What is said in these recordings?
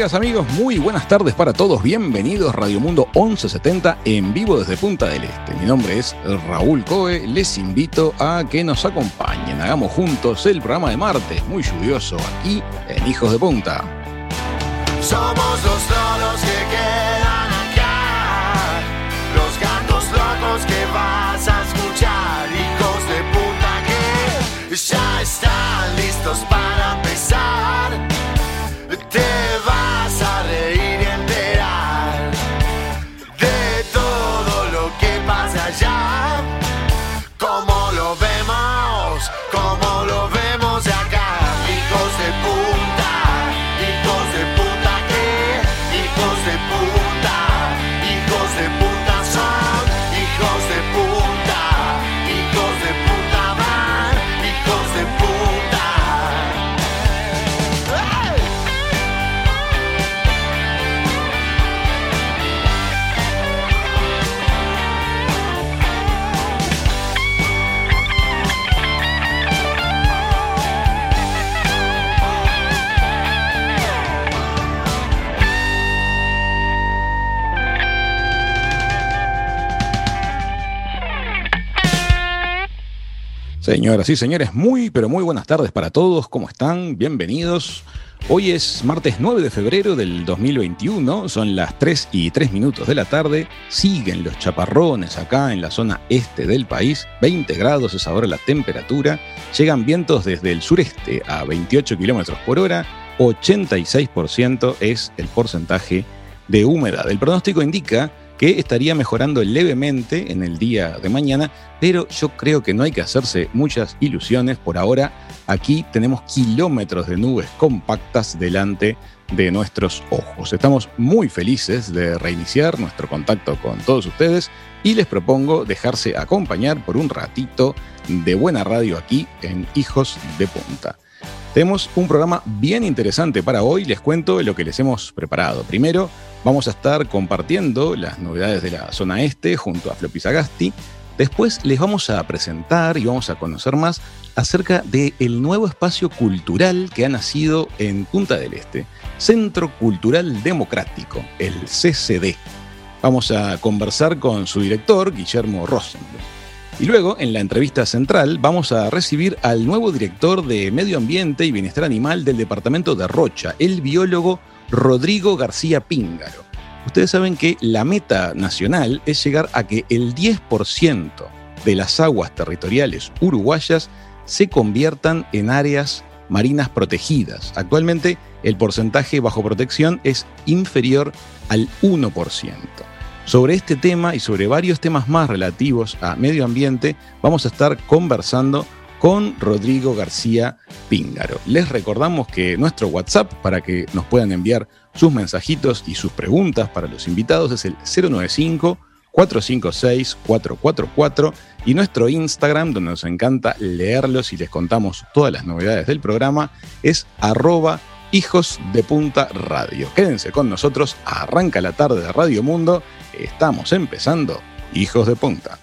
Amigas, amigos, muy buenas tardes para todos. Bienvenidos Radio Mundo 1170 en vivo desde Punta del Este. Mi nombre es Raúl Coe. Les invito a que nos acompañen. Hagamos juntos el programa de martes, muy lluvioso, aquí en Hijos de Punta. Somos los loros que quedan acá, los gatos locos que vas a escuchar, hijos de puta que ya están listos para empezar. Señoras y señores, muy pero muy buenas tardes para todos. ¿Cómo están? Bienvenidos. Hoy es martes 9 de febrero del 2021, son las 3 y 3 minutos de la tarde, siguen los chaparrones acá en la zona este del país, 20 grados es ahora la temperatura, llegan vientos desde el sureste a 28 kilómetros por hora, 86% es el porcentaje de humedad. El pronóstico indica que estaría mejorando levemente en el día de mañana, pero yo creo que no hay que hacerse muchas ilusiones. Por ahora, aquí tenemos kilómetros de nubes compactas delante de nuestros ojos. Estamos muy felices de reiniciar nuestro contacto con todos ustedes y les propongo dejarse acompañar por un ratito de buena radio aquí en Hijos de Punta. Tenemos un programa bien interesante para hoy. Les cuento lo que les hemos preparado. Primero, vamos a estar compartiendo las novedades de la zona este junto a Floppy Sagasti. Después les vamos a presentar y vamos a conocer más acerca del nuevo espacio cultural que ha nacido en Punta del Este, Centro Cultural Democrático, el CCD. Vamos a conversar con su director, Guillermo Rosenblum. Y luego, en la entrevista central, vamos a recibir al nuevo director de Medio Ambiente y Bienestar Animal del departamento de Rocha, el biólogo Rodrigo García Píngaro. Ustedes saben que la meta nacional es llegar a que el 10% de las aguas territoriales uruguayas se conviertan en áreas marinas protegidas. Actualmente el porcentaje bajo protección es inferior al 1%. Sobre este tema y sobre varios temas más relativos a medio ambiente vamos a estar conversando con Rodrigo García Píngaro. Les recordamos que nuestro WhatsApp para que nos puedan enviar sus mensajitos y sus preguntas para los invitados es el 095 456 444 y nuestro Instagram donde nos encanta leerlos y les contamos todas las novedades del programa es arroba Hijos de Punta Radio. Quédense con nosotros, arranca la tarde de Radio Mundo, estamos empezando Hijos de Punta.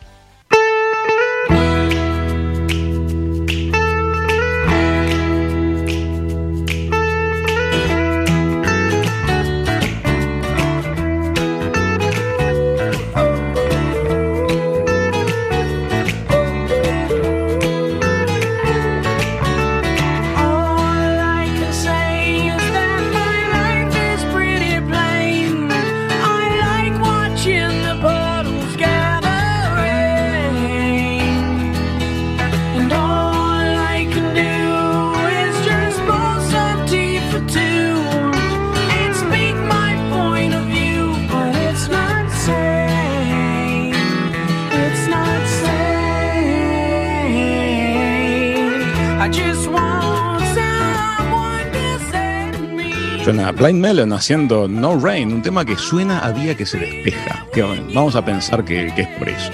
Blind Melon haciendo No Rain, un tema que suena a día que se despeja. Vamos a pensar que, que es por eso.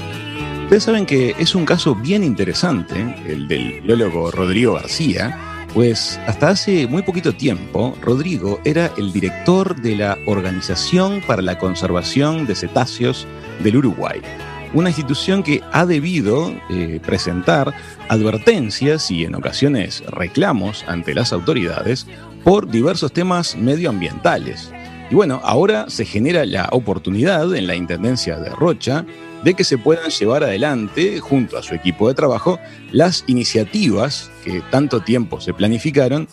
Ustedes saben que es un caso bien interesante, el del biólogo Rodrigo García, pues hasta hace muy poquito tiempo, Rodrigo era el director de la Organización para la Conservación de Cetáceos del Uruguay, una institución que ha debido eh, presentar advertencias y en ocasiones reclamos ante las autoridades por diversos temas medioambientales. Y bueno, ahora se genera la oportunidad en la Intendencia de Rocha de que se puedan llevar adelante, junto a su equipo de trabajo, las iniciativas que tanto tiempo se planificaron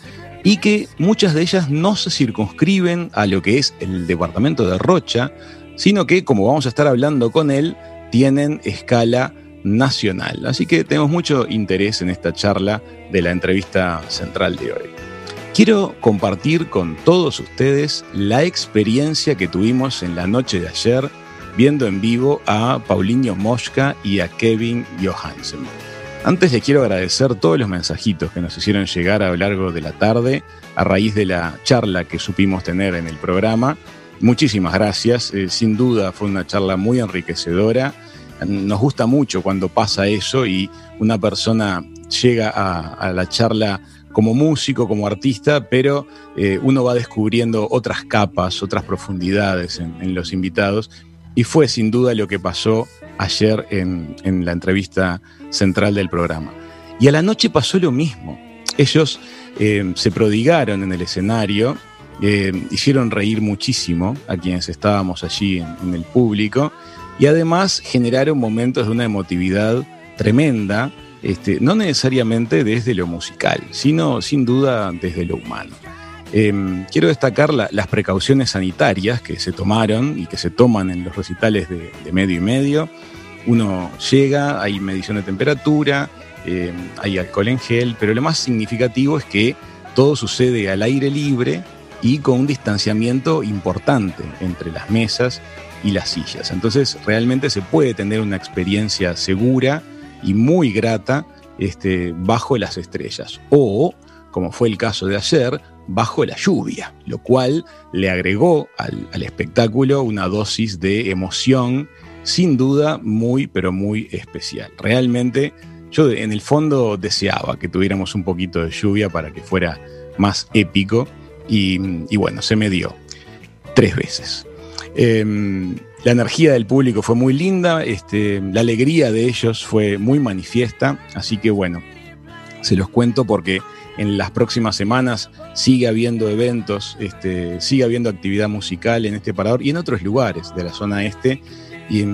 y que muchas de ellas no se circunscriben a lo que es el departamento de Rocha, sino que, como vamos a estar hablando con él, tienen escala nacional. Así que tenemos mucho interés en esta charla de la entrevista central de hoy. Quiero compartir con todos ustedes la experiencia que tuvimos en la noche de ayer viendo en vivo a Paulinho Mosca y a Kevin Johansen. Antes les quiero agradecer todos los mensajitos que nos hicieron llegar a lo largo de la tarde a raíz de la charla que supimos tener en el programa. Muchísimas gracias, eh, sin duda fue una charla muy enriquecedora. Nos gusta mucho cuando pasa eso y una persona llega a, la charla como músico, como artista, pero eh, uno va descubriendo otras capas, otras profundidades en los invitados y fue sin duda lo que pasó ayer en, la entrevista central del programa. Y a la noche pasó lo mismo. Ellos eh, se prodigaron en el escenario, eh, hicieron reír muchísimo a quienes estábamos allí en, el público y además generaron momentos de una emotividad tremenda, este, no necesariamente desde lo musical, sino sin duda desde lo humano. Em, quiero destacar las precauciones sanitarias que se tomaron y que se toman en los recitales de, medio y medio. Uno llega, hay medición de temperatura, em, hay alcohol en gel, pero lo más significativo es que todo sucede al aire libre y con un distanciamiento importante entre las mesas y las sillas. Entonces realmente se puede tener una experiencia segura y muy grata este, bajo las estrellas. O, como fue el caso de ayer, bajo la lluvia, lo cual le agregó al, espectáculo una dosis de emoción sin duda muy, pero muy especial. Realmente yo en el fondo deseaba que tuviéramos un poquito de lluvia para que fuera más épico y, bueno, se me dio tres veces. Em, la energía del público fue muy linda, este, la alegría de ellos fue muy manifiesta, así que bueno, se los cuento porque en las próximas semanas sigue habiendo eventos, este, sigue habiendo actividad musical en este parador y en otros lugares de la zona este. Y,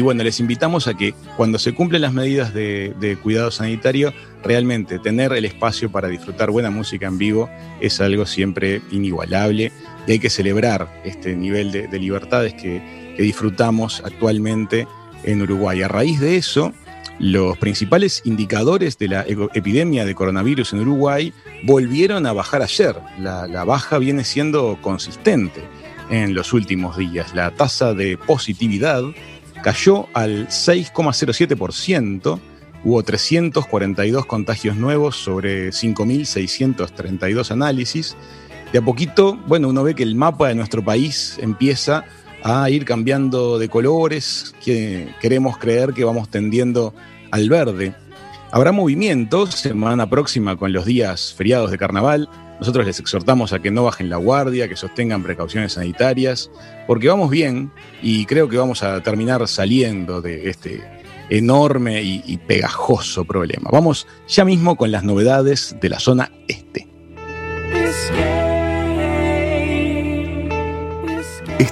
bueno, les invitamos a que cuando se cumplen las medidas de, cuidado sanitario, realmente tener el espacio para disfrutar buena música en vivo es algo siempre inigualable y hay que celebrar este nivel de, libertades que, que disfrutamos actualmente en Uruguay. A raíz de eso, los principales indicadores de la epidemia de coronavirus en Uruguay volvieron a bajar ayer. La, baja viene siendo consistente en los últimos días. La tasa de positividad cayó al 6,07%. Hubo 342 contagios nuevos sobre 5.632 análisis. De a poquito, bueno, uno ve que el mapa de nuestro país empieza a ir cambiando de colores, que queremos creer que vamos tendiendo al verde. Habrá movimiento semana próxima con los días feriados de carnaval. Nosotros les exhortamos a que no bajen la guardia, que sostengan precauciones sanitarias, porque vamos bien y creo que vamos a terminar saliendo de este enorme y, y pegajoso problema. Vamos ya mismo con las novedades de la zona este.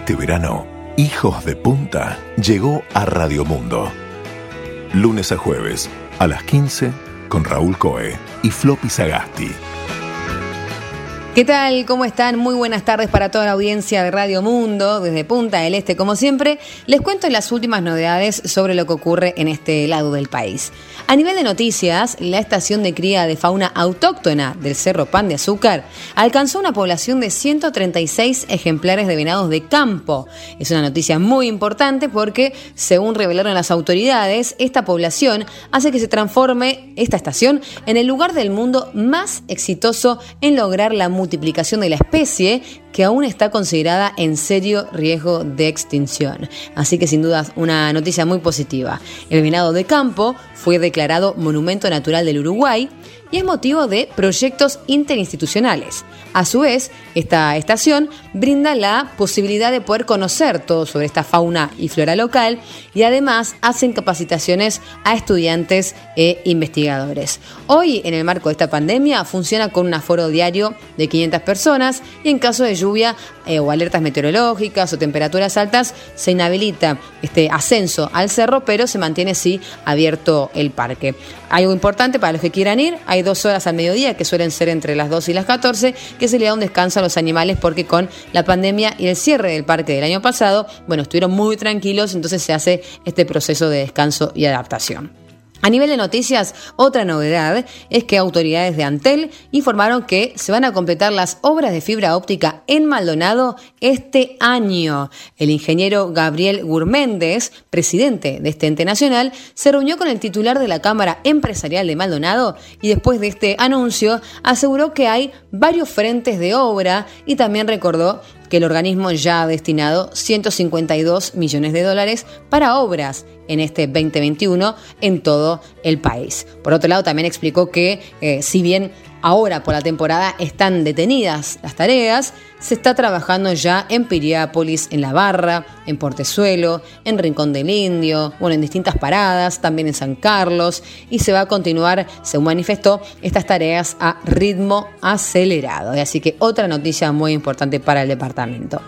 Este verano, Hijos de Punta llegó a Radio Mundo. Lunes a jueves, a las 15, con Raúl Coe y Floppy Sagasti. ¿Qué tal? ¿Cómo están? Muy buenas tardes para toda la audiencia de Radio Mundo, desde Punta del Este, como siempre. Les cuento las últimas novedades sobre lo que ocurre en este lado del país. A nivel de noticias, la estación de cría de fauna autóctona del Cerro Pan de Azúcar alcanzó una población de 136 ejemplares de venados de campo. Es una noticia muy importante porque, según revelaron las autoridades, esta población hace que se transforme esta estación en el lugar del mundo más exitoso en lograr la multiplicación de la especie que aún está considerada en serio riesgo de extinción. Así que sin duda una noticia muy positiva. El venado de campo fue declarado Monumento Natural del Uruguay es motivo de proyectos interinstitucionales. A su vez, esta estación brinda la posibilidad de poder conocer todo sobre esta fauna y flora local y además hacen capacitaciones a estudiantes e investigadores. Hoy, en el marco de esta pandemia, funciona con un aforo diario de 500 personas y en caso de lluvia eh, o alertas meteorológicas o temperaturas altas, se inhabilita este ascenso al cerro, pero se mantiene sí abierto el parque. Algo importante para los que quieran ir, hay dos horas al mediodía, que suelen ser entre las 2 y las 14, que se le da un descanso a los animales porque con la pandemia y el cierre del parque del año pasado, bueno, estuvieron muy tranquilos, entonces se hace este proceso de descanso y adaptación. A nivel de noticias, otra novedad es que autoridades de Antel informaron que se van a completar las obras de fibra óptica en Maldonado este año. El ingeniero Gabriel Gurméndez, presidente de este ente nacional, se reunió con el titular de la Cámara Empresarial de Maldonado y después de este anuncio aseguró que hay varios frentes de obra y también recordó que el organismo ya ha destinado 152 millones de dólares para obras en este 2021 en todo el país. Por otro lado, también explicó que eh, si bien ahora por la temporada están detenidas las tareas, se está trabajando ya en Piriápolis, en La Barra, en Portezuelo, en Rincón del Indio, bueno, en distintas paradas, también en San Carlos, y se va a continuar, según manifestó, estas tareas a ritmo acelerado. Así que otra noticia muy importante para el departamento.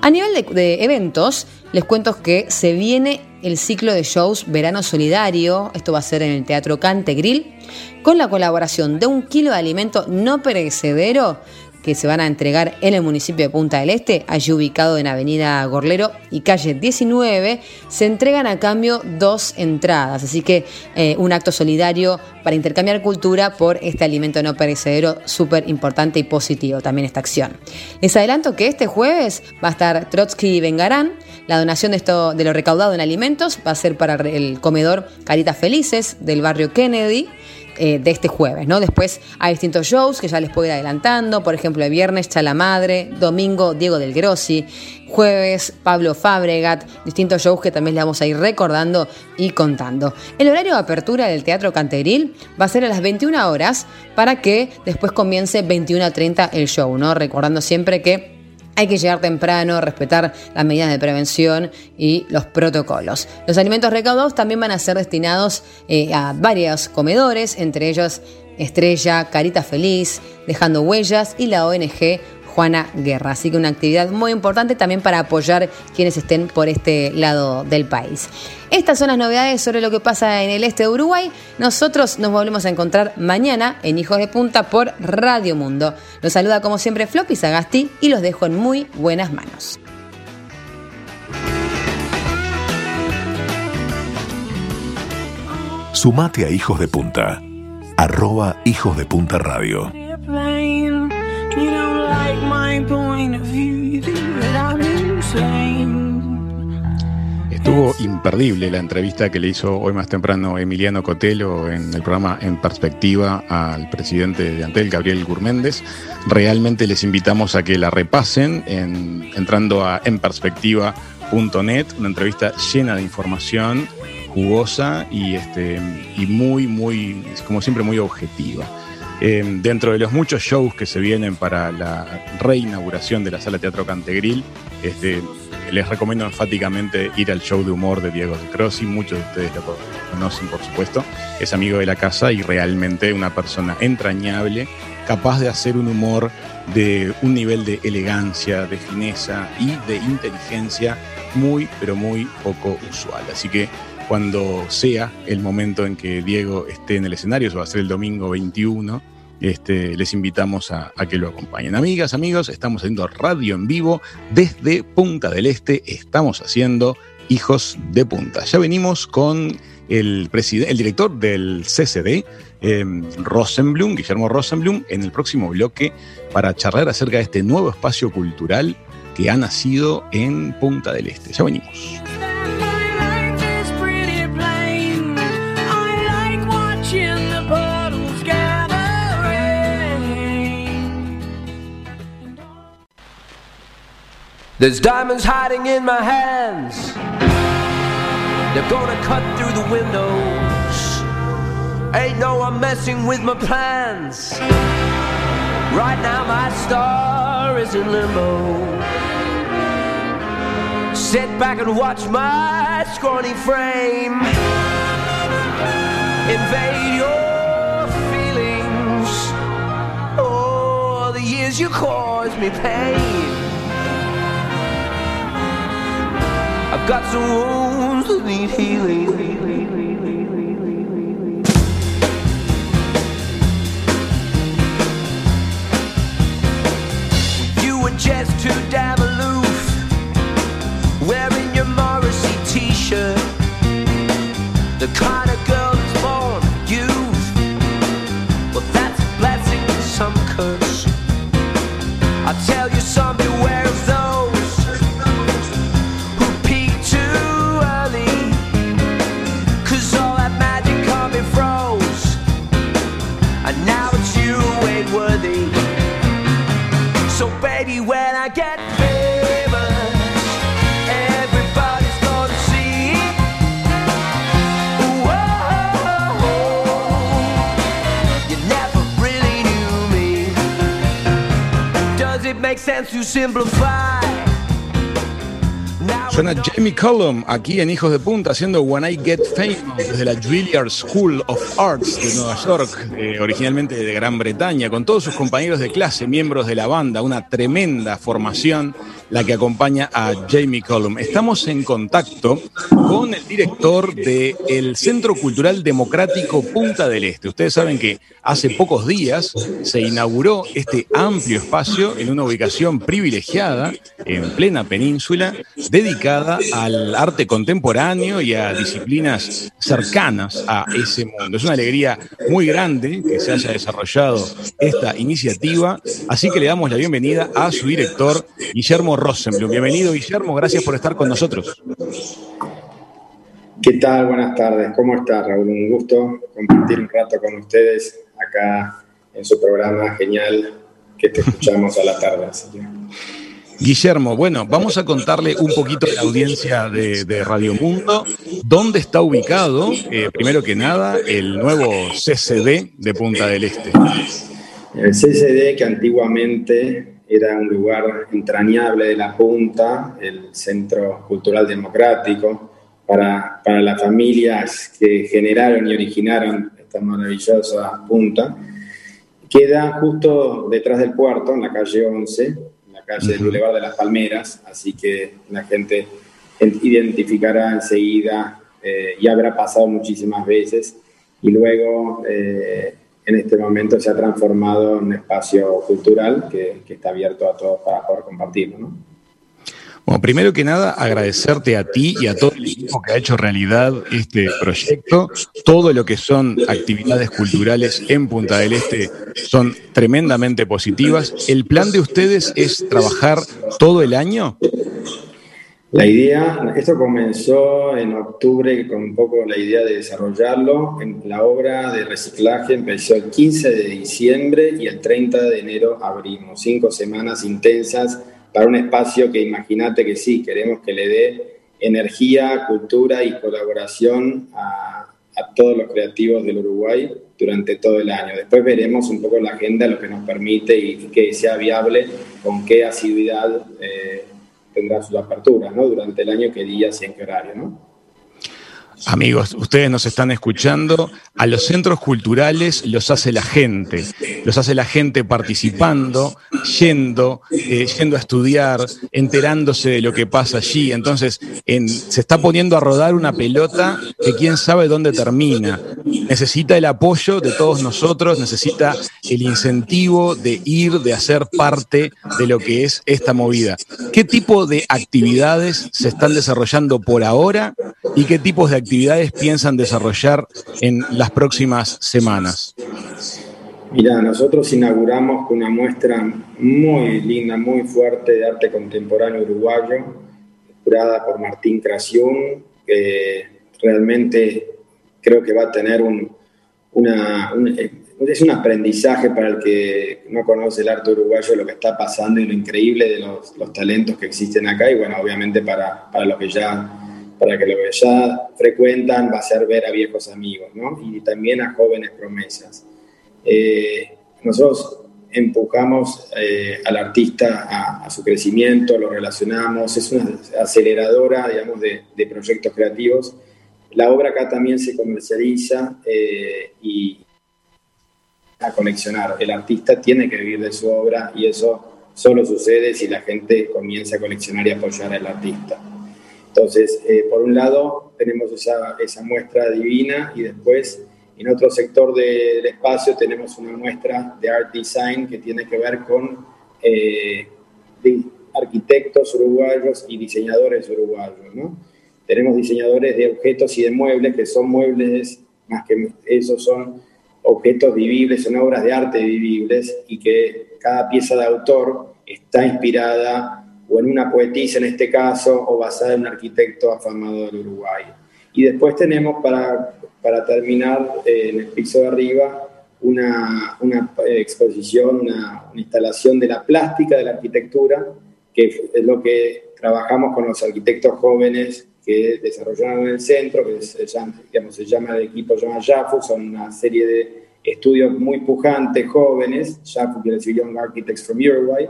A nivel de, eventos, les cuento que se viene el ciclo de shows Verano Solidario, esto va a ser en el Teatro Cantegril, con la colaboración de un kilo de alimento no perecedero que se van a entregar en el municipio de Punta del Este, allí ubicado en Avenida Gorlero y calle 19, se entregan a cambio dos entradas. Así que eh, un acto solidario para intercambiar cultura por este alimento no perecedero súper importante y positivo también esta acción. Les adelanto que este jueves va a estar Trotsky y Vengarán. La donación de, esto, de lo recaudado en alimentos va a ser para el comedor Caritas Felices del barrio Kennedy. Eh, de este jueves, ¿no? Después hay distintos shows que ya les puedo ir adelantando, por ejemplo, el viernes Chala Madre, domingo Diego del Grossi, jueves Pablo Fabregat, distintos shows que también les vamos a ir recordando y contando. El horario de apertura del Teatro Canteril va a ser a las 21 horas para que después comience 21 a 30 el show, ¿no? Recordando siempre que hay que llegar temprano, respetar las medidas de prevención y los protocolos. Los alimentos recaudados también van a ser destinados eh, a varios comedores, entre ellos Estrella, Carita Feliz, Dejando Huellas y la ONG Juana Guerra. Así que una actividad muy importante también para apoyar quienes estén por este lado del país. Estas son las novedades sobre lo que pasa en el este de Uruguay. Nosotros nos volvemos a encontrar mañana en Hijos de Punta por Radio Mundo. Los saluda como siempre Floppy Sagasti y los dejo en muy buenas manos. Sumate a Hijos de Punta. Arroba Hijos de Punta Radio. Estuvo imperdible la entrevista que le hizo hoy más temprano Emiliano Cotelo en el programa En Perspectiva al presidente de Antel, Gabriel Gurméndez. Realmente les invitamos a que la repasen entrando a enperspectiva.net, una entrevista llena de información, jugosa y, este, y muy, muy, como siempre, muy objetiva. Em, dentro de los muchos shows que se vienen para la reinauguración de la Sala Teatro Cantegril, este, les recomiendo enfáticamente ir al show de humor de Diego de Crossi. Muchos de ustedes lo conocen, por supuesto. Es amigo de la casa y realmente una persona entrañable, capaz de hacer un humor de un nivel de elegancia, de fineza y de inteligencia muy, pero muy poco usual. Así que cuando sea el momento en que Diego esté en el escenario, eso va a ser el domingo 21, este, les invitamos a, que lo acompañen. Amigas, amigos, estamos haciendo radio en vivo desde Punta del Este. Estamos haciendo Hijos de Punta. Ya venimos con el, el director del CCD, em, Rosenblum, Guillermo Rosenblum, en el próximo bloque para charlar acerca de este nuevo espacio cultural que ha nacido en Punta del Este. Ya venimos. There's diamonds hiding in my hands. They're gonna cut through the windows. Ain't no I'm messing with my plans. Right now my star is in limbo. Sit back and watch my scrawny frame invade your feelings. Oh, the years you caused me pain. I've got some wounds that need healing. You were just too damn aloof, wearing your Morrissey t-shirt. The kind of girl Suena Jamie Cullum aquí en Hijos de Punta haciendo When I Get Famous desde la Juilliard School of Arts de Nueva York, eh, originalmente de Gran Bretaña, con todos sus compañeros de clase, miembros de la banda, una tremenda formación la que acompaña a Jamie Cullum. Estamos en contacto con el director del Centro Cultural Democrático Punta del Este. Ustedes saben que hace pocos días se inauguró este amplio espacio en una ubicación privilegiada en plena península, dedicada al arte contemporáneo y a disciplinas cercanas a ese mundo. Es una alegría muy grande que se haya desarrollado esta iniciativa, así que le damos la bienvenida a su director, Guillermo Rosenblum. Bienvenido, Guillermo, gracias por estar con nosotros. ¿Qué tal? Buenas tardes. ¿Cómo está, Raúl? Un gusto compartir un rato con ustedes acá en su programa genial que te escuchamos a la tarde. Así que, Guillermo, bueno, vamos a contarle un poquito a la audiencia de, de Radio Mundo dónde está ubicado, eh, primero que nada, el nuevo CCD de Punta del Este. El CCD, que antiguamente era un lugar entrañable de la Punta, el Centro Cultural Democrático, para, para las familias que generaron y originaron esta maravillosa Punta, queda justo detrás del puerto, en la calle 11, en la calle del. Boulevard de las Palmeras, así que la gente en- identificará enseguida eh, y habrá pasado muchísimas veces y luego eh, en este momento se ha transformado en un espacio cultural que, está abierto a todos para poder compartirlo. ¿no? Bueno, primero que nada, agradecerte a ti y a todo el equipo que ha hecho realidad este proyecto. Todo lo que son actividades culturales en Punta del Este son tremendamente positivas. ¿El plan de ustedes es trabajar todo el año? La idea, esto comenzó en octubre con un poco la idea de desarrollarlo. La obra de reciclaje empezó el 15 de diciembre y el 30 de enero abrimos. Cinco semanas intensas para un espacio que imagínate que sí, queremos que le dé energía, cultura y colaboración a, a todos los creativos del Uruguay durante todo el año. Después veremos un poco la agenda, lo que nos permite y que sea viable, con qué asiduidad eh, tendrá sus aperturas, ¿no? Durante el año, qué días y en qué horario, ¿no? Amigos, ustedes nos están escuchando. A los centros culturales los hace la gente. Los hace la gente participando, yendo, eh, yendo a estudiar, enterándose de lo que pasa allí. Entonces, en- se está poniendo a rodar una pelota que quién sabe dónde termina. Necesita el apoyo de todos nosotros, necesita el incentivo de ir, de hacer parte de lo que es esta movida. ¿Qué tipo de actividades se están desarrollando por ahora y qué tipos de actividades piensan desarrollar en las próximas semanas? Mira, nosotros inauguramos con una muestra muy linda, muy fuerte de arte contemporáneo uruguayo, curada por Martín Craciún, que realmente creo que va a tener un, eh, es un aprendizaje para el que no conoce el arte uruguayo lo que está pasando y lo increíble de los, los talentos que existen acá y bueno, obviamente para, para los que ya para que los que ya frecuentan va a ser ver a viejos amigos, ¿no? Y también a jóvenes promesas. Eh, nosotros empujamos eh, al artista a, a, su crecimiento, lo relacionamos, es una aceleradora, digamos, de, de proyectos creativos. La obra acá también se comercializa eh, y a coleccionar. El artista tiene que vivir de su obra y eso solo sucede si la gente comienza a coleccionar y apoyar al artista. Entonces, eh, por un lado, tenemos esa, esa, muestra divina y después, en otro sector de, del espacio, tenemos una muestra de art design que tiene que ver con eh, arquitectos uruguayos y diseñadores uruguayos. ¿no? Tenemos diseñadores de objetos y de muebles, que son muebles, más que eso son objetos vivibles, son obras de arte vivibles y que cada pieza de autor está inspirada o en una poetisa en este caso, o basada en un arquitecto afamado del Uruguay. Y después tenemos para, para terminar eh, en el piso de arriba una, una exposición, una, una, instalación de la plástica de la arquitectura, que es lo que trabajamos con los arquitectos jóvenes que desarrollaron en el centro, que llama, digamos, se llama el equipo llama JAFU, son una serie de estudios muy pujantes, jóvenes, JAFU quiere decir Young Architects from Uruguay,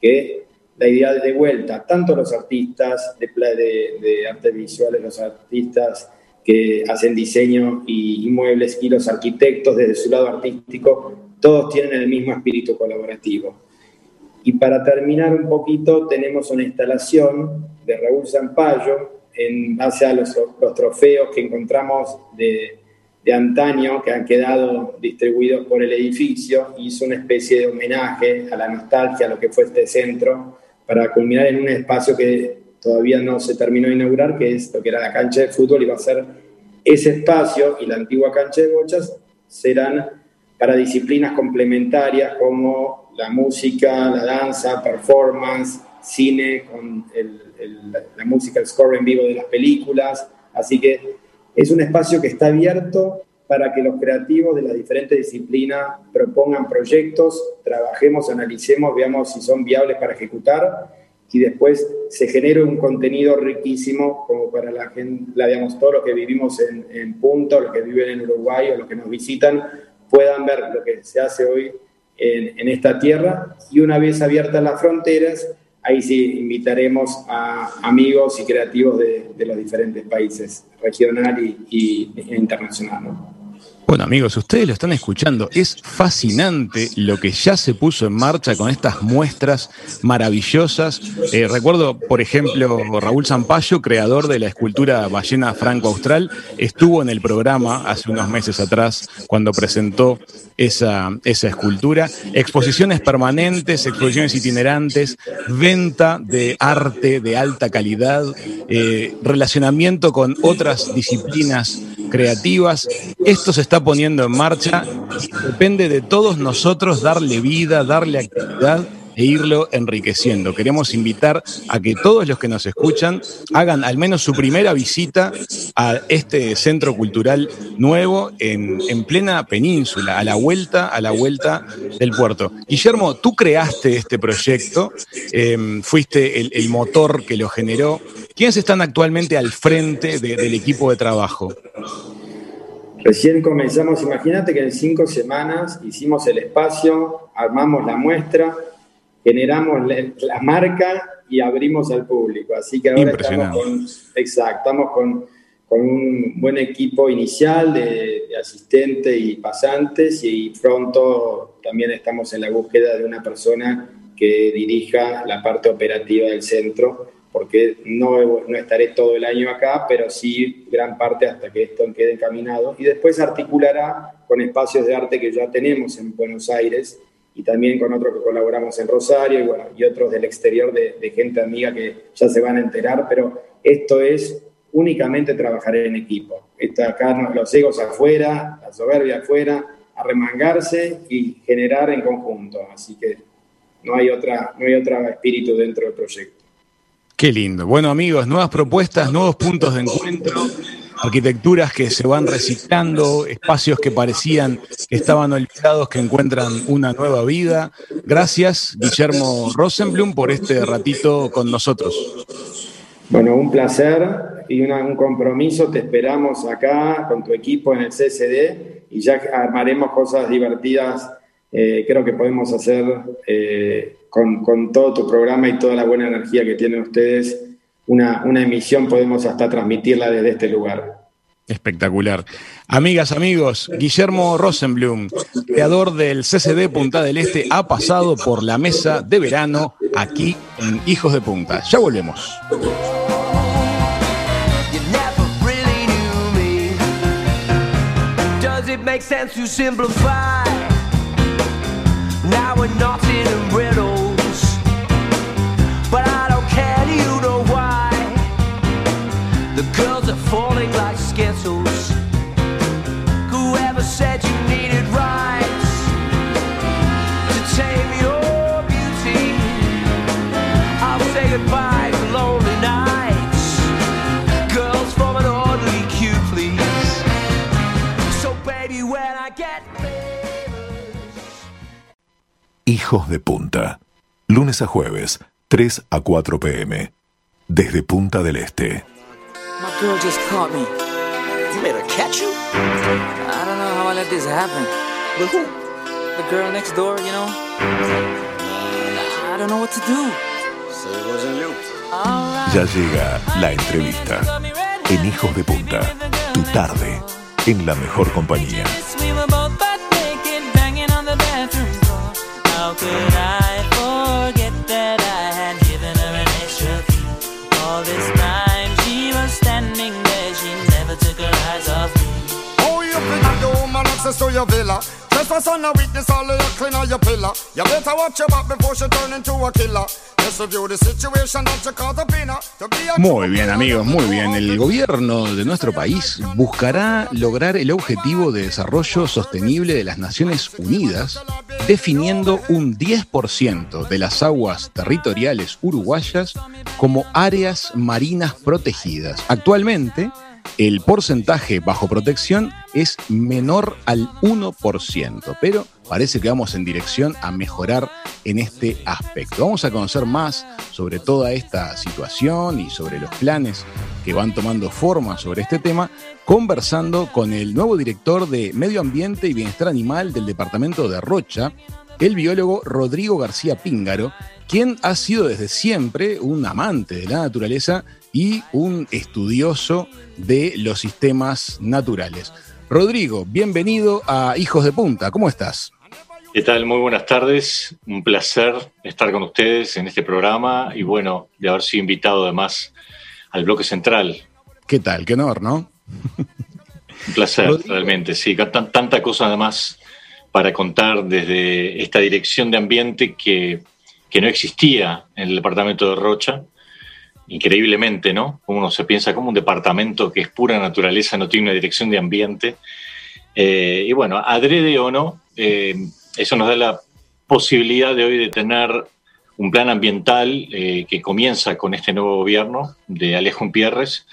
que la idea de vuelta, tanto los artistas de, de, de artes visuales, los artistas que hacen diseño y, muebles y los arquitectos desde su lado artístico, todos tienen el mismo espíritu colaborativo. Y para terminar un poquito, tenemos una instalación de Raúl Zampayo en base a los, trofeos que encontramos de, antaño que han quedado distribuidos por el edificio. Hizo una especie de homenaje a la nostalgia, a lo que fue este centro, para culminar en un espacio que todavía no se terminó de inaugurar, que es lo que era la cancha de fútbol, y va a ser ese espacio y la antigua cancha de bochas serán para disciplinas complementarias como la música, la danza, performance, cine, con la música, el score en vivo de las películas. Así que es un espacio que está abierto para que los creativos de las diferentes disciplinas propongan proyectos, trabajemos, analicemos, veamos si son viables para ejecutar y después se genere un contenido riquísimo como para la gente, la, digamos, todos los que vivimos en, en Punta, los que viven en Uruguay o los que nos visitan, puedan ver lo que se hace hoy en, en esta tierra y una vez abiertas las fronteras, ahí sí invitaremos a amigos y creativos de, de los diferentes países, regional y, y, internacional. ¿no? Bueno amigos, ustedes lo están escuchando, es fascinante lo que ya se puso en marcha con estas muestras maravillosas. Eh, recuerdo, por ejemplo, Raúl Zampayo, creador de la escultura ballena franco-austral, estuvo en el programa hace unos meses atrás cuando presentó esa, esa escultura. Exposiciones permanentes, exposiciones itinerantes, venta de arte de alta calidad, eh, relacionamiento con otras disciplinas creativas. Esto se poniendo en marcha. Depende de todos nosotros darle vida, darle actividad e irlo enriqueciendo. Queremos invitar a que todos los que nos escuchan hagan al menos su primera visita a este centro cultural nuevo en, en, plena península, a la vuelta, a la vuelta del puerto. Guillermo, tú creaste este proyecto, eh, fuiste el, el, motor que lo generó. ¿Quiénes están actualmente al frente de, del equipo de trabajo? Recién comenzamos, imagínate que en cinco semanas hicimos el espacio, armamos la muestra, generamos la marca y abrimos al público. Así que ahora estamos con, exacto, estamos con, con, un buen equipo inicial de, de asistentes y pasantes y pronto también estamos en la búsqueda de una persona que dirija la parte operativa del centro porque no, estaré todo el año acá, pero sí gran parte hasta que esto quede encaminado. Y después articulará con espacios de arte que ya tenemos en Buenos Aires y también con otros que colaboramos en Rosario y, otros del exterior de, gente amiga que ya se van a enterar, pero esto es únicamente trabajar en equipo. Está acá los egos afuera, la soberbia afuera, a remangarse y generar en conjunto. Así que no hay, otra, no hay otro espíritu dentro del proyecto. Qué lindo. Bueno, amigos, nuevas propuestas, nuevos puntos de encuentro. arquitecturas que se van reciclando, espacios que parecían que estaban olvidados, que encuentran una nueva vida. Gracias, Guillermo Rosenblum, por este ratito con nosotros. Bueno, un placer y un compromiso. Te esperamos acá con tu equipo en el CSD y ya armaremos cosas divertidas. Eh, creo que podemos hacer eh, con, con todo tu programa y toda la buena energía que tienen ustedes. Una, una emisión podemos hasta transmitirla desde este lugar. Espectacular. Amigas, amigos, Guillermo Rosenblum, creador del CCD Punta del Este, ha pasado por la mesa de verano aquí en Hijos de Punta. Ya volvemos. You Now we're not in riddles, Hijos de Punta. Lunes a jueves, 3 a 4 pm. Desde Punta del Este. My girl just caught me. You made her catch you? I don't know how I let this happen. With who? The girl next door, you know? I don't know what to do. So it wasn't you. Ya llega la entrevista. En Hijos de Punta. Tu tarde. En la mejor compañía. Could I forget that I had given her an extra key? All this time she was standing there, she never took her eyes off me. Oh, you the woman access to your villa. Trespass on a witness, all of your clean on your pillar. You better watch your back before she turn into a killer. Muy bien, amigos, muy bien. El gobierno de nuestro país buscará lograr el objetivo de desarrollo sostenible de las Naciones Unidas, definiendo un 10% de las aguas territoriales uruguayas como áreas marinas protegidas. Actualmente, el porcentaje bajo protección es menor al 1%, pero parece que vamos en dirección a mejorar en este aspecto. Vamos a conocer más sobre toda esta situación y sobre los planes que van tomando forma sobre este tema, conversando con el nuevo director de Medio Ambiente y Bienestar Animal del departamento de Rocha, el biólogo Rodrigo García Píngaro, quien ha sido desde siempre un amante de la naturaleza y un estudioso de los sistemas naturales. Rodrigo, bienvenido a Hijos de Punta, ¿cómo estás? ¿Qué tal? Muy buenas tardes. Un placer estar con ustedes en este programa y bueno, de haber sido invitado además al bloque central. ¿Qué tal? Qué honor, ¿no? Un placer, realmente. Sí, tan- tanta cosa además para contar desde esta dirección de ambiente que, que no existía en el departamento de Rocha. Increíblemente, ¿no? Uno se piensa como un departamento que es pura naturaleza, no tiene una dirección de ambiente. Eh, y bueno, adrede o no, eh, eso nos da la posibilidad de hoy de tener un plan ambiental eh, que comienza con este nuevo gobierno de Alejo Pierres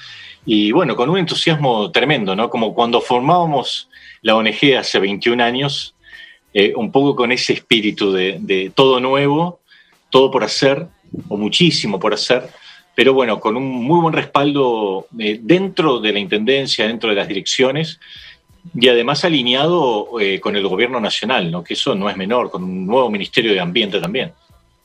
y bueno, con un entusiasmo tremendo, ¿no? Como cuando formábamos la ONG hace 21 años, eh, un poco con ese espíritu de, todo nuevo, todo por hacer, o muchísimo por hacer, pero bueno, con un muy buen respaldo eh, dentro de la Intendencia, dentro de las direcciones, y además alineado eh, con el gobierno nacional, ¿no? que eso no es menor, con un nuevo Ministerio de Ambiente también.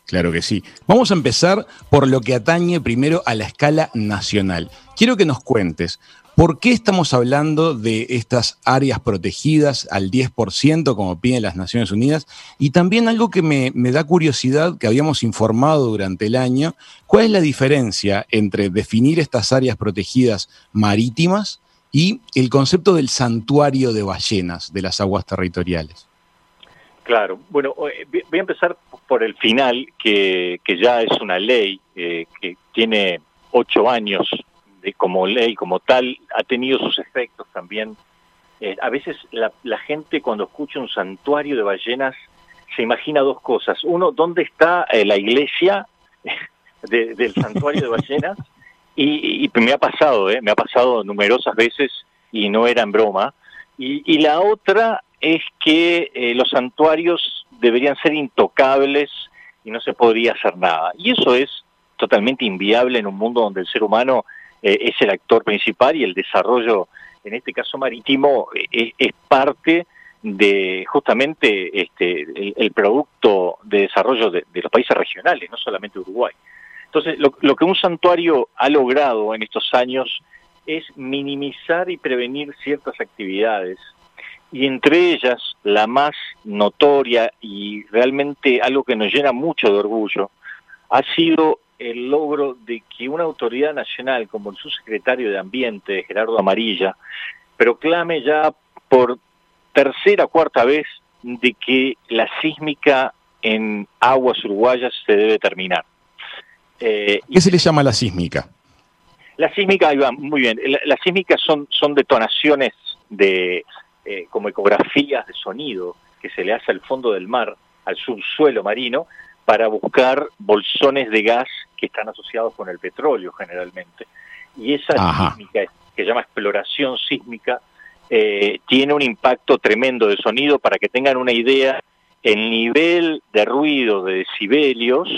Claro que sí. Vamos a empezar por lo que atañe primero a la escala nacional. Quiero que nos cuentes, ¿por qué estamos hablando de estas áreas protegidas al 10%, como piden las Naciones Unidas? Y también algo que me, me da curiosidad, que habíamos informado durante el año, ¿cuál es la diferencia entre definir estas áreas protegidas marítimas y el concepto del santuario de ballenas de las aguas territoriales? Claro, bueno, eh, voy a empezar por el final, que, que ya es una ley eh, que tiene ocho años de, como ley, como tal, ha tenido sus efectos también. Eh, a veces la, la gente cuando escucha un santuario de ballenas se imagina dos cosas. Uno, ¿dónde está eh, la iglesia de- del santuario de ballenas? Y, y me ha pasado, ¿eh? me ha pasado numerosas veces y no era en broma. Y, y la otra es que eh, los santuarios deberían ser intocables y no se podría hacer nada. Y eso es totalmente inviable en un mundo donde el ser humano eh, es el actor principal y el desarrollo, en este caso marítimo, eh, es parte de justamente este, el, el producto de desarrollo de, de, los países regionales, no solamente Uruguay. Entonces, lo, lo, que un santuario ha logrado en estos años es minimizar y prevenir ciertas actividades, y entre ellas la más notoria y realmente algo que nos llena mucho de orgullo, ha sido el logro de que una autoridad nacional como el subsecretario de Ambiente, Gerardo Amarilla, proclame ya por tercera o cuarta vez de que la sísmica en aguas uruguayas se debe terminar. Eh, ¿Qué se le llama la sísmica? La sísmica, va, muy bien. Las la sísmicas son, son detonaciones de, eh, como ecografías de sonido que se le hace al fondo del mar, al subsuelo marino, para buscar bolsones de gas que están asociados con el petróleo generalmente. Y esa Ajá. sísmica, que se llama exploración sísmica, eh, tiene un impacto tremendo de sonido. Para que tengan una idea, el nivel de ruido de decibelios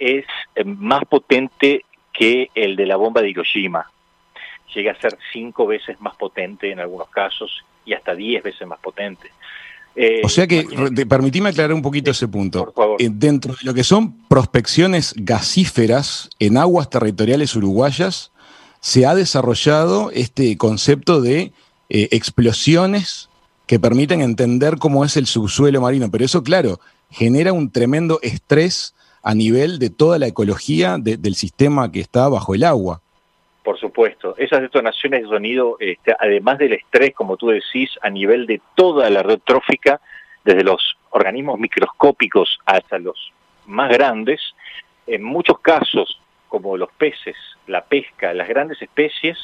es eh, más potente que el de la bomba de Hiroshima. Llega a ser cinco veces más potente en algunos casos y hasta diez veces más potente. Eh, o sea que, permitime aclarar un poquito ese punto. Eh, dentro de lo que son prospecciones gasíferas en aguas territoriales uruguayas, se ha desarrollado este concepto de eh, explosiones que permiten entender cómo es el subsuelo marino. Pero eso, claro, genera un tremendo estrés a nivel de toda la ecología de, del sistema que está bajo el agua. Por supuesto, esas detonaciones de sonido, este, además del estrés, como tú decís, a nivel de toda la red trófica, desde los organismos microscópicos hasta los más grandes, en muchos casos, como los peces, la pesca, las grandes especies,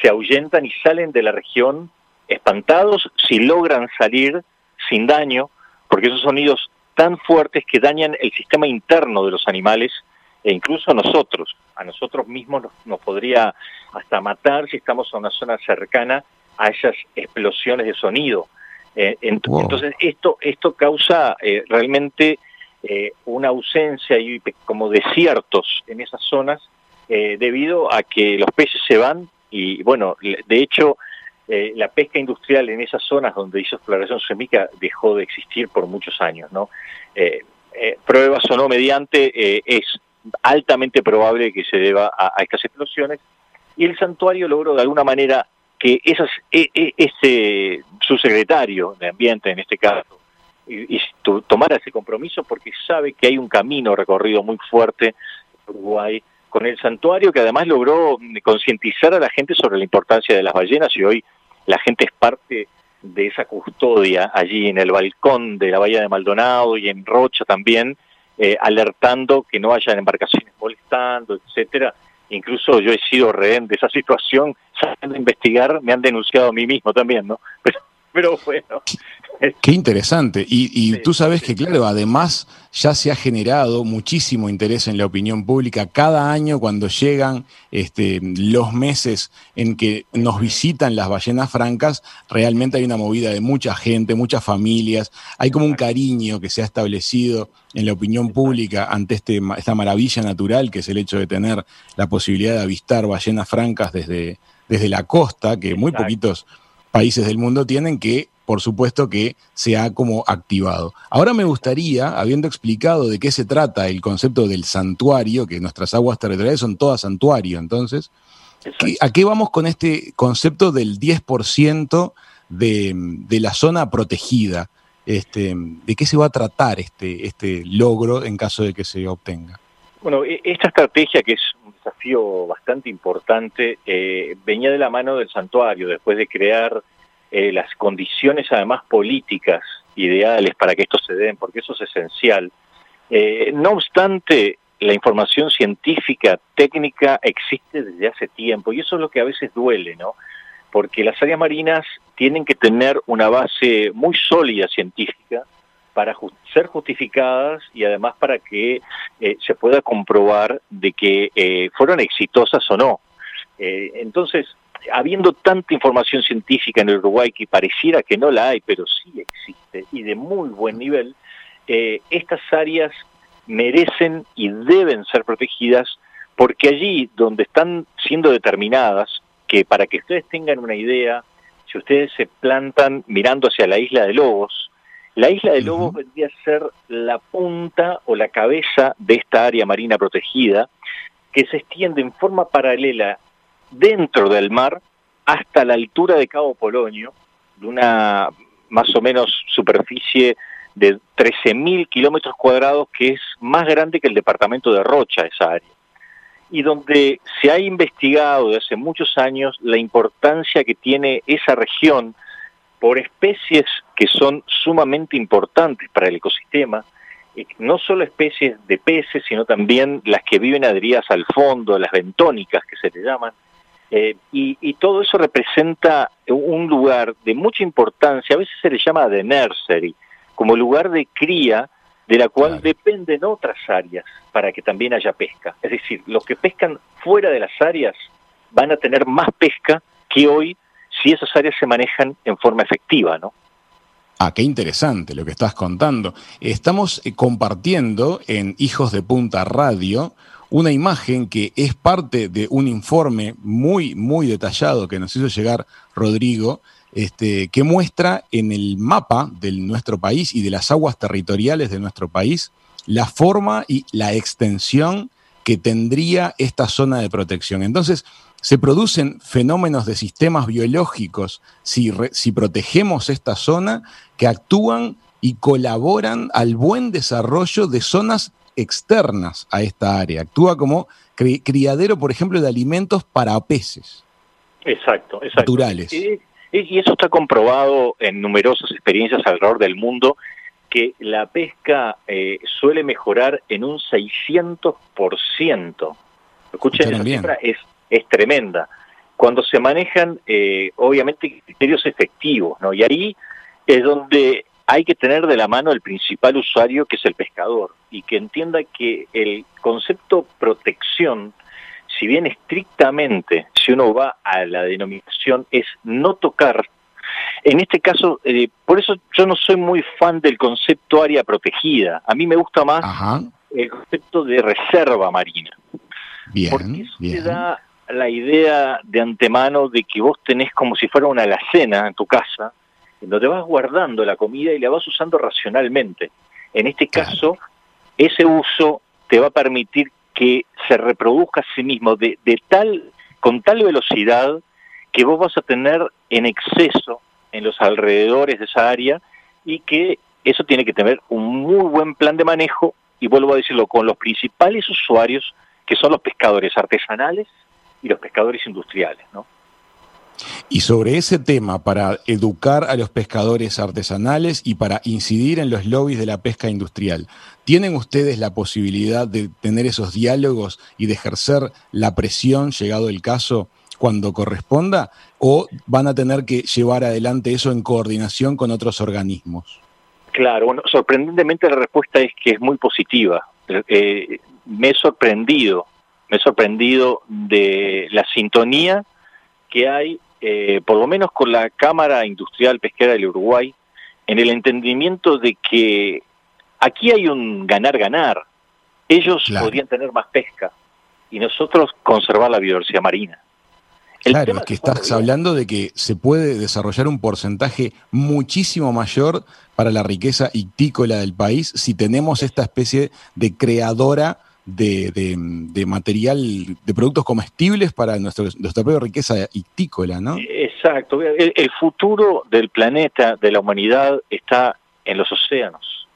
se ahuyentan y salen de la región espantados si logran salir sin daño, porque esos sonidos tan fuertes que dañan el sistema interno de los animales e incluso a nosotros, a nosotros mismos nos, nos podría hasta matar si estamos en una zona cercana a esas explosiones de sonido. Eh, ent wow. Entonces esto, esto causa eh, realmente eh, una ausencia y como desiertos en esas zonas eh, debido a que los peces se van y bueno, de hecho eh, la pesca industrial en esas zonas donde hizo exploración sísmica dejó de existir por muchos años, ¿no? Eh, eh, pruebas o no mediante, eh, es altamente probable que se deba a, estas explosiones y el santuario logró de alguna manera que esas, e, e, ese subsecretario de Ambiente en este caso y, y tomara ese compromiso porque sabe que hay un camino recorrido muy fuerte en Uruguay con el santuario que además logró concientizar a la gente sobre la importancia de las ballenas y hoy la gente es parte de esa custodia allí en el balcón de la Bahía de Maldonado y en Rocha también, eh, alertando que no hayan embarcaciones molestando, etcétera. Incluso yo he sido rehén de esa situación, saliendo a investigar, me han denunciado a mí mismo también, ¿no? Pero, pero bueno, Qué interesante. Y, y sí, tú sabes sí, que, claro, además ya se ha generado muchísimo interés en la opinión pública. Cada año cuando llegan este, los meses en que nos visitan las ballenas francas, realmente hay una movida de mucha gente, muchas familias. Hay como un cariño que se ha establecido en la opinión pública ante este, esta maravilla natural que es el hecho de tener la posibilidad de avistar ballenas francas desde, desde la costa, que muy poquitos países del mundo tienen que por supuesto que se ha como activado. Ahora me gustaría, habiendo explicado de qué se trata el concepto del santuario, que nuestras aguas territoriales son todas santuario, entonces, ¿a qué vamos con este concepto del 10% de, de, la zona protegida? Este, ¿De qué se va a tratar este, este logro en caso de que se obtenga? Bueno, e, esta estrategia que es desafío bastante importante, eh, venía de la mano del santuario, después de crear eh, las condiciones además políticas ideales para que esto se den, porque eso es esencial. Eh, no obstante, la información científica, técnica, existe desde hace tiempo y eso es lo que a veces duele, ¿no? Porque las áreas marinas tienen que tener una base muy sólida científica para ser justificadas y además para que eh, se pueda comprobar de que eh, fueron exitosas o no. Eh, entonces, habiendo tanta información científica en el Uruguay que pareciera que no la hay, pero sí existe y de muy buen nivel, eh, estas áreas merecen y deben ser protegidas porque allí donde están siendo determinadas, que para que ustedes tengan una idea, si ustedes se plantan mirando hacia la isla de Lobos, la isla de Lobos vendría a ser la punta o la cabeza de esta área marina protegida, que se extiende en forma paralela dentro del mar hasta la altura de Cabo Polonio, de una más o menos superficie de 13.000 kilómetros cuadrados, que es más grande que el departamento de Rocha, esa área. Y donde se ha investigado desde hace muchos años la importancia que tiene esa región por especies que son sumamente importantes para el ecosistema, eh, no solo especies de peces, sino también las que viven adheridas al fondo, las bentónicas que se le llaman, eh, y, y todo eso representa un lugar de mucha importancia, a veces se le llama de nursery, como lugar de cría de la cual dependen otras áreas para que también haya pesca. Es decir, los que pescan fuera de las áreas van a tener más pesca que hoy si esas áreas se manejan en forma efectiva, ¿no? Ah, qué interesante lo que estás contando. Estamos eh, compartiendo en Hijos de Punta Radio una imagen que es parte de un informe muy, muy detallado que nos hizo llegar Rodrigo, este, que muestra en el mapa de nuestro país y de las aguas territoriales de nuestro país la forma y la extensión que tendría esta zona de protección. Entonces, se producen fenómenos de sistemas biológicos si, re- si protegemos esta zona que actúan y colaboran al buen desarrollo de zonas externas a esta área. Actúa como cri- criadero, por ejemplo, de alimentos para peces. Exacto, exacto. Naturales. Y, y eso está comprobado en numerosas experiencias alrededor del mundo, que la pesca eh, suele mejorar en un 600%. Escuchen, esa cifra es, es tremenda. Cuando se manejan, eh, obviamente, criterios efectivos, ¿no? Y ahí es donde hay que tener de la mano el principal usuario, que es el pescador, y que entienda que el concepto protección, si bien estrictamente, si uno va a la denominación, es no tocar, en este caso, eh, por eso yo no soy muy fan del concepto área protegida, a mí me gusta más Ajá, el concepto de reserva marina bien, te bien. da la idea de antemano de que vos tenés como si fuera una alacena en tu casa, en donde vas guardando la comida y la vas usando racionalmente. En este caso, ese uso te va a permitir que se reproduzca a sí mismo de, de tal, con tal velocidad que vos vas a tener en exceso en los alrededores de esa área y que eso tiene que tener un muy buen plan de manejo y vuelvo a decirlo con los principales usuarios que son los pescadores artesanales y los pescadores industriales, ¿no? Y sobre ese tema, para educar a los pescadores artesanales y para incidir en los lobbies de la pesca industrial, ¿tienen ustedes la posibilidad de tener esos diálogos y de ejercer la presión, llegado el caso, cuando corresponda? ¿O van a tener que llevar adelante eso en coordinación con otros organismos? Claro, bueno, sorprendentemente la respuesta es que es muy positiva. Eh, me he sorprendido, me he sorprendido de la sintonía que hay, eh, por lo menos con la Cámara Industrial Pesquera del Uruguay, en el entendimiento de que aquí hay un ganar-ganar. Ellos Claro. podrían tener más pesca y nosotros conservar la biodiversidad marina. El Claro, es que estás hablando de que se puede desarrollar un porcentaje muchísimo mayor para la riqueza ictícola del país si tenemos esta especie de creadora de, de- material, de productos comestibles para nuestro, nuestra propia riqueza ictícola, ¿no? Exacto. El, el futuro del planeta, de la humanidad, está en los océanos.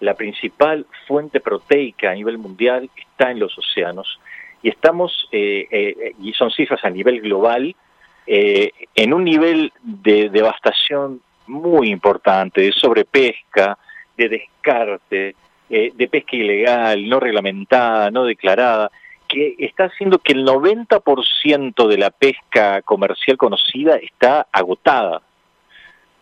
La principal fuente proteica a nivel mundial está en los océanos. Y estamos, eh, eh, y son cifras a nivel global, eh, en un nivel de devastación muy importante, de sobrepesca, de descarte, eh, de pesca ilegal, no reglamentada, no declarada, que está haciendo que el 90% de la pesca comercial conocida está agotada.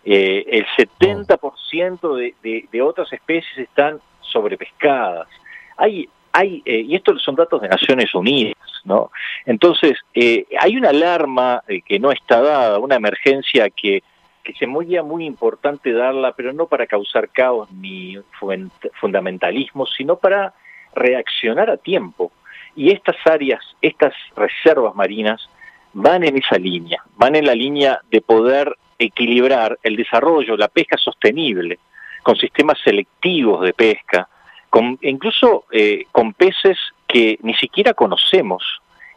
Eh, el 70% de, de, de otras especies están sobrepescadas. Hay, hay, eh, y estos son datos de Naciones Unidas, ¿no? Entonces, eh, hay una alarma que no está dada, una emergencia que, que se mueve muy importante darla, pero no para causar caos ni fun- fundamentalismo, sino para reaccionar a tiempo. Y estas áreas, estas reservas marinas, van en esa línea, van en la línea de poder equilibrar el desarrollo, la pesca sostenible, con sistemas selectivos de pesca, con, incluso eh, con peces que ni siquiera conocemos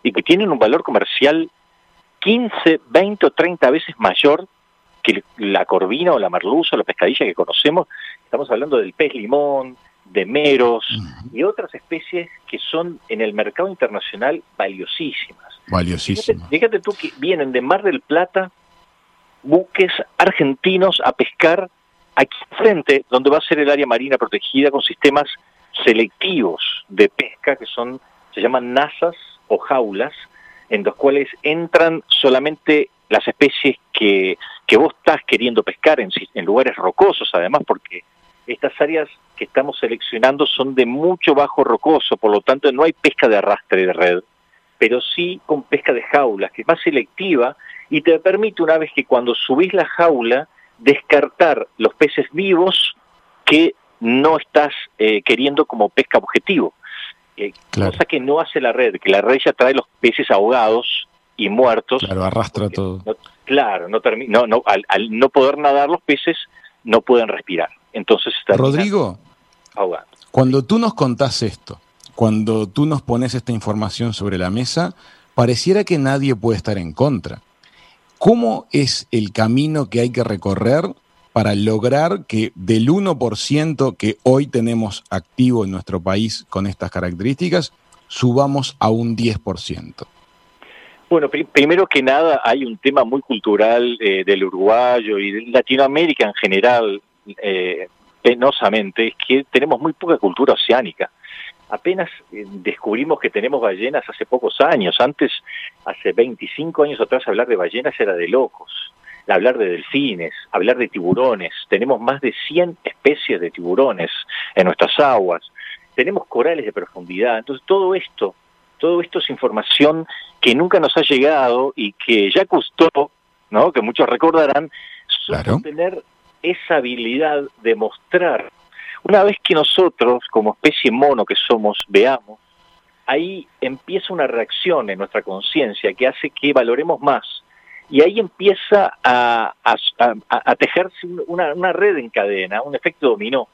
y que tienen un valor comercial 15, 20 o 30 veces mayor que la corvina o la merluza o la pescadilla que conocemos. Estamos hablando del pez limón, de meros y otras especies que son en el mercado internacional valiosísimas. Valiosísimo. Fíjate, fíjate tú que vienen de Mar del Plata buques argentinos a pescar aquí frente, donde va a ser el área marina protegida con sistemas selectivos de pesca que son, se llaman nazas o jaulas, en los cuales entran solamente las especies que, que vos estás queriendo pescar en, lugares rocosos, además, porque estas áreas que estamos seleccionando son de mucho bajo rocoso, por lo tanto no hay pesca de arrastre de red, pero sí con pesca de jaulas, que es más selectiva y te permite una vez que cuando subís la jaula, descartar los peces vivos que no estás eh, queriendo como pesca objetivo. Eh, Claro. Cosa que no hace la red, que la red ya trae los peces ahogados y muertos. Claro, arrastra todo. No- claro, no, no, no, al, al no poder nadar los peces no pueden respirar. Entonces están Rodrigo, ahogados. cuando tú nos contás esto, cuando tú nos pones esta información sobre la mesa, pareciera que nadie puede estar en contra. ¿Cómo es el camino que hay que recorrer para lograr que del 1% que hoy tenemos activo en nuestro país con estas características, subamos a un 10%? Bueno, pri- primero que nada hay un tema muy cultural eh, del uruguayo y de Latinoamérica en general, eh, penosamente, es que tenemos muy poca cultura oceánica. Apenas eh, descubrimos que tenemos ballenas hace pocos años. Antes, hace 25 años atrás, hablar de ballenas era de locos. Hablar de delfines, hablar de tiburones. Tenemos más de 100 especies de tiburones en nuestras aguas. Tenemos corales de profundidad. Entonces, todo esto, todo esto es información que nunca nos ha llegado y que ya costó, ¿no? que muchos recordarán, Claro. tener esa habilidad de mostrar. Una vez que nosotros, como especie mono que somos, veamos, ahí empieza una reacción en nuestra conciencia que hace que valoremos más. Y ahí empieza a, a- a- a tejerse una, una red en cadena, un efecto dominó,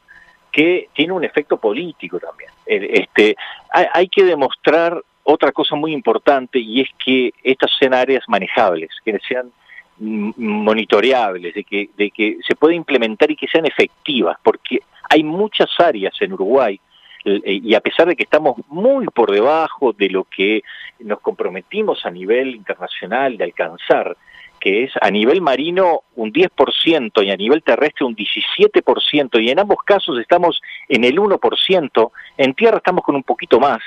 que tiene un efecto político también. Este, hay, hay que demostrar otra cosa muy importante y es que estas sean áreas manejables, que sean monitoreables, de que, de que se pueda implementar y que sean efectivas, porque hay muchas áreas en Uruguay eh, y a pesar de que estamos muy por debajo de lo que nos comprometimos a nivel internacional de alcanzar, que es a nivel marino un 10% y a nivel terrestre un 17%, y en ambos casos estamos en el 1%, en tierra estamos con un poquito más,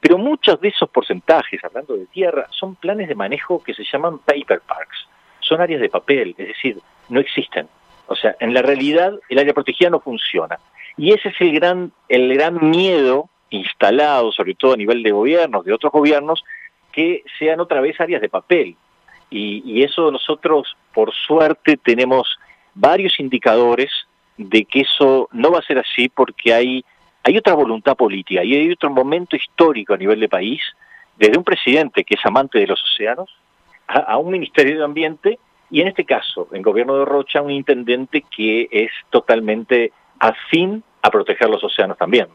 pero muchos de esos porcentajes, hablando de tierra, son planes de manejo que se llaman paper parks, son áreas de papel, es decir, no existen. O sea, en la realidad el área protegida no funciona. Y ese es el gran, el gran miedo instalado, sobre todo a nivel de gobiernos, de otros gobiernos, que sean otra vez áreas de papel. Y, y eso nosotros, por suerte, tenemos varios indicadores de que eso no va a ser así porque hay, hay otra voluntad política y hay otro momento histórico a nivel de país, desde un presidente que es amante de los océanos, a, un Ministerio de Ambiente y en este caso, en gobierno de Rocha, un intendente que es totalmente afín a proteger los océanos también.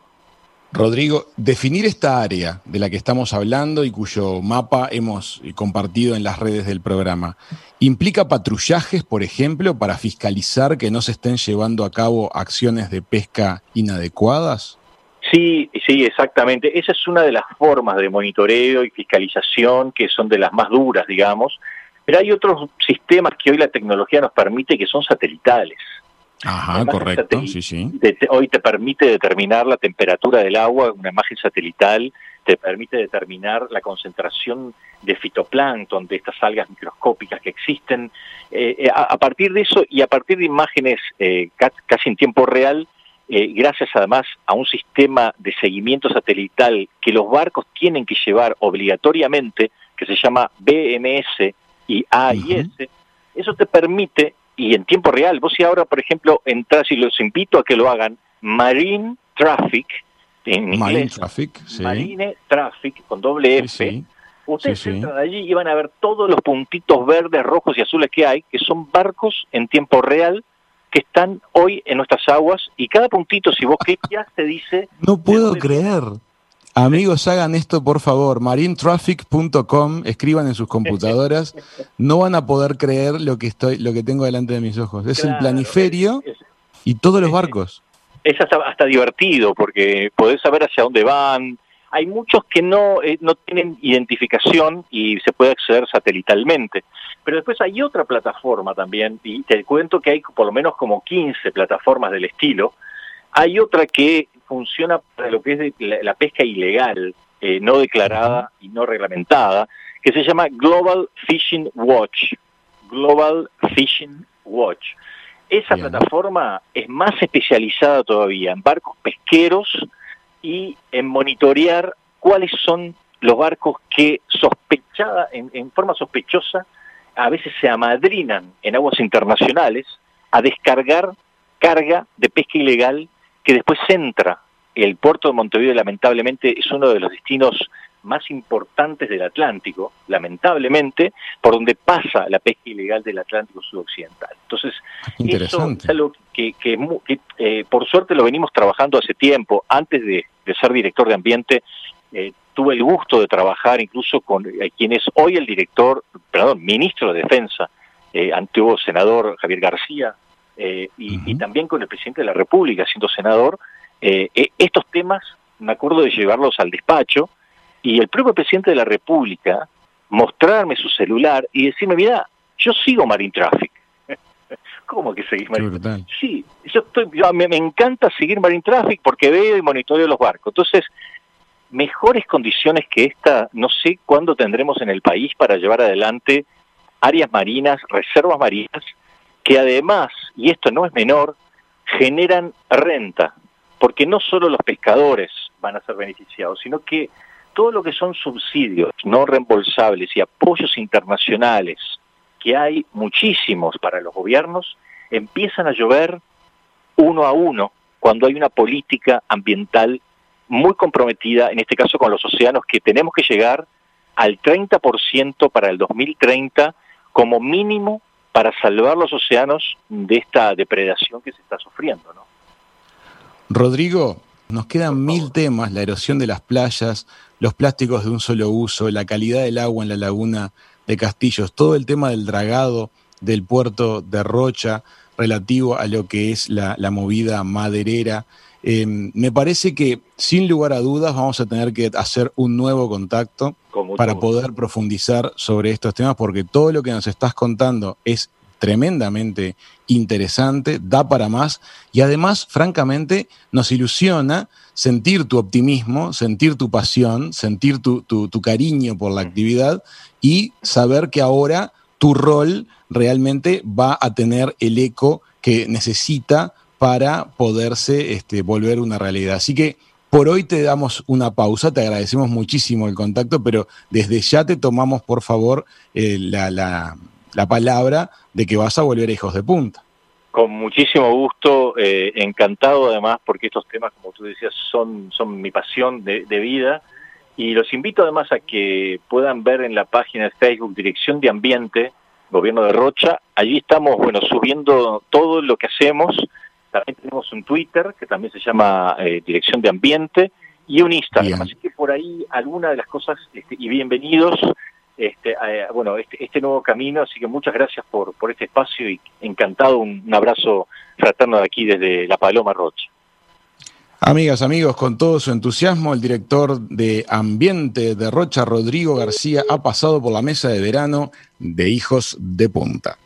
Rodrigo, definir esta área de la que estamos hablando y cuyo mapa hemos compartido en las redes del programa, ¿implica patrullajes, por ejemplo, para fiscalizar que no se estén llevando a cabo acciones de pesca inadecuadas? Sí, sí, exactamente. Esa es una de las formas de monitoreo y fiscalización que son de las más duras, digamos. Pero hay otros sistemas que hoy la tecnología nos permite que son satelitales. Ajá, Además, correcto, sí, sí. hoy te permite determinar la temperatura del agua, una imagen satelital, te permite determinar la concentración de fitoplancton, de estas algas microscópicas que existen. Eh, eh, a, a partir de eso y a partir de imágenes eh, ca- casi en tiempo real, eh, gracias además a un sistema de seguimiento satelital que los barcos tienen que llevar obligatoriamente, que se llama BMS y AIS, eso te permite, y en tiempo real, vos si ahora, por ejemplo, entras y los invito a que lo hagan, Marine Traffic, en Marine inglés, Traffic, sí. Marine Traffic, con doble F, sí. ustedes Sí, sí. entran allí y van a ver todos los puntitos verdes, rojos y azules que hay, que son barcos en tiempo real que están hoy en nuestras aguas y cada puntito, si vos cliqueas, te dice No puedo creer. Amigos, hagan esto por favor. Marinetraffic.com, escriban en sus computadoras. No van a poder creer lo que estoy, lo que tengo delante de mis ojos. Es el planiferio es- y todos los barcos. es hasta, hasta divertido porque podés saber hacia dónde van. Hay muchos que no, eh, no tienen identificación y se puede acceder satelitalmente. Pero después hay otra plataforma también, y te cuento que hay por lo menos como 15 plataformas del estilo. Hay otra que funciona para lo que es de- la, la pesca ilegal, eh, no declarada y no reglamentada, que se llama Global Fishing Watch. Global Fishing Watch. Esa plataforma es más especializada todavía en barcos pesqueros y en monitorear cuáles son los barcos que sospechada, en, en forma sospechosa, a veces se amadrinan en aguas internacionales a descargar carga de pesca ilegal que después entra. El puerto de Montevideo lamentablemente es uno de los destinos más importantes del Atlántico, lamentablemente, por donde pasa la pesca ilegal del Atlántico sudoccidental. Entonces, eso Interesante. es algo que, que que, eh, por suerte lo venimos trabajando hace tiempo. Antes de, de ser director de ambiente, eh, tuve el gusto de trabajar incluso con eh, quien es hoy el director, perdón, ministro de Defensa, eh, antiguo senador Javier García, eh, y, y también con el presidente de la República, siendo senador. Estos temas, me acuerdo de llevarlos al despacho, y el propio presidente de la República mostrarme su celular y decirme, mira, yo sigo Marine Traffic. ¿Cómo que seguís Marine brutal. Sí, yo estoy, yo- me, me encanta seguir Marine Traffic porque veo y monitoreo los barcos. Entonces, mejores condiciones que esta, no sé cuándo tendremos en el país para llevar adelante áreas marinas, reservas marinas, que además, y esto no es menor, generan renta, porque no solo los pescadores van a ser beneficiados, sino que todo lo que son subsidios no reembolsables y apoyos internacionales, que hay muchísimos para los gobiernos, empiezan a llover uno a uno cuando hay una política ambiental muy comprometida, en este caso con los océanos, que tenemos que llegar al 30% para el 2030 como mínimo para salvar los océanos de esta depredación que se está sufriendo. ¿no? Rodrigo, nos quedan mil temas, la erosión de las playas, los plásticos de un solo uso, la calidad del agua en la laguna de Castillos, todo el tema del dragado del puerto de Rocha relativo a lo que es la, la movida maderera. Eh, me parece que sin lugar a dudas vamos a tener que hacer un nuevo contacto para poder profundizar sobre estos temas porque todo lo que nos estás contando es tremendamente interesante, da para más y además, francamente, nos ilusiona sentir tu optimismo, sentir tu pasión, sentir tu, tu- tu cariño por la actividad y saber que ahora tu rol realmente va a tener el eco que necesita para poderse este, volver una realidad. Así que por hoy te damos una pausa, te agradecemos muchísimo el contacto, pero desde ya te tomamos, por favor, eh, la, la- la palabra de que vas a volver a Hijos de Punta. Con muchísimo gusto, eh, encantado además porque estos temas, como tú decías, son, son mi pasión de, de vida. Y los invito además a que puedan ver en la página de Facebook Dirección de Ambiente, Gobierno de Rocha, allí estamos, bueno, subiendo todo lo que hacemos, también tenemos un Twitter que también se llama eh, Dirección de Ambiente y un Instagram, así que por ahí alguna de las cosas, este, y bienvenidos este, eh, bueno, este, este nuevo camino, así que muchas gracias por, por este espacio y encantado, un, un abrazo fraterno de aquí desde La Paloma Rocha. Amigas, amigos, con todo su entusiasmo, el director de Ambiente de Rocha, Rodrigo García, ha pasado por la mesa de verano de Hijos de Punta.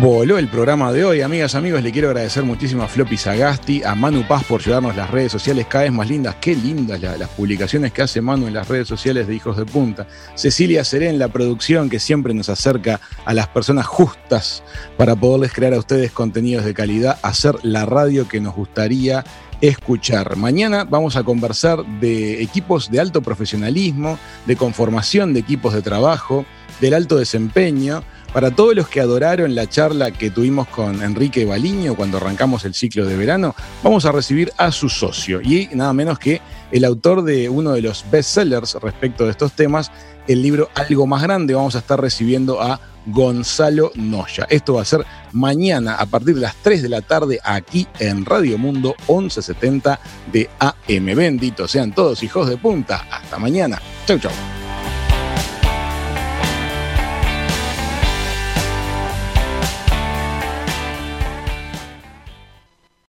Voló el programa de hoy, amigas, amigos. Le quiero agradecer muchísimo a Floppy Sagasti, a Manu Paz por llevarnos las redes sociales cada vez más lindas. Qué lindas la- las publicaciones que hace Manu en las redes sociales de Hijos de Punta. Cecilia Serén, la producción que siempre nos acerca a las personas justas para poderles crear a ustedes contenidos de calidad, hacer la radio que nos gustaría escuchar. Mañana vamos a conversar de equipos de alto profesionalismo, de conformación de equipos de trabajo, del alto desempeño. Para todos los que adoraron la charla que tuvimos con Enrique Baliño cuando arrancamos el ciclo de verano, vamos a recibir a su socio y nada menos que el autor de uno de los bestsellers respecto de estos temas, el libro Algo más grande. Vamos a estar recibiendo a Gonzalo Noya. Esto va a ser mañana a partir de las 3 de la tarde aquí en Radio Mundo 1170 de AM. Bendito sean todos hijos de punta. Hasta mañana. Chau, chau.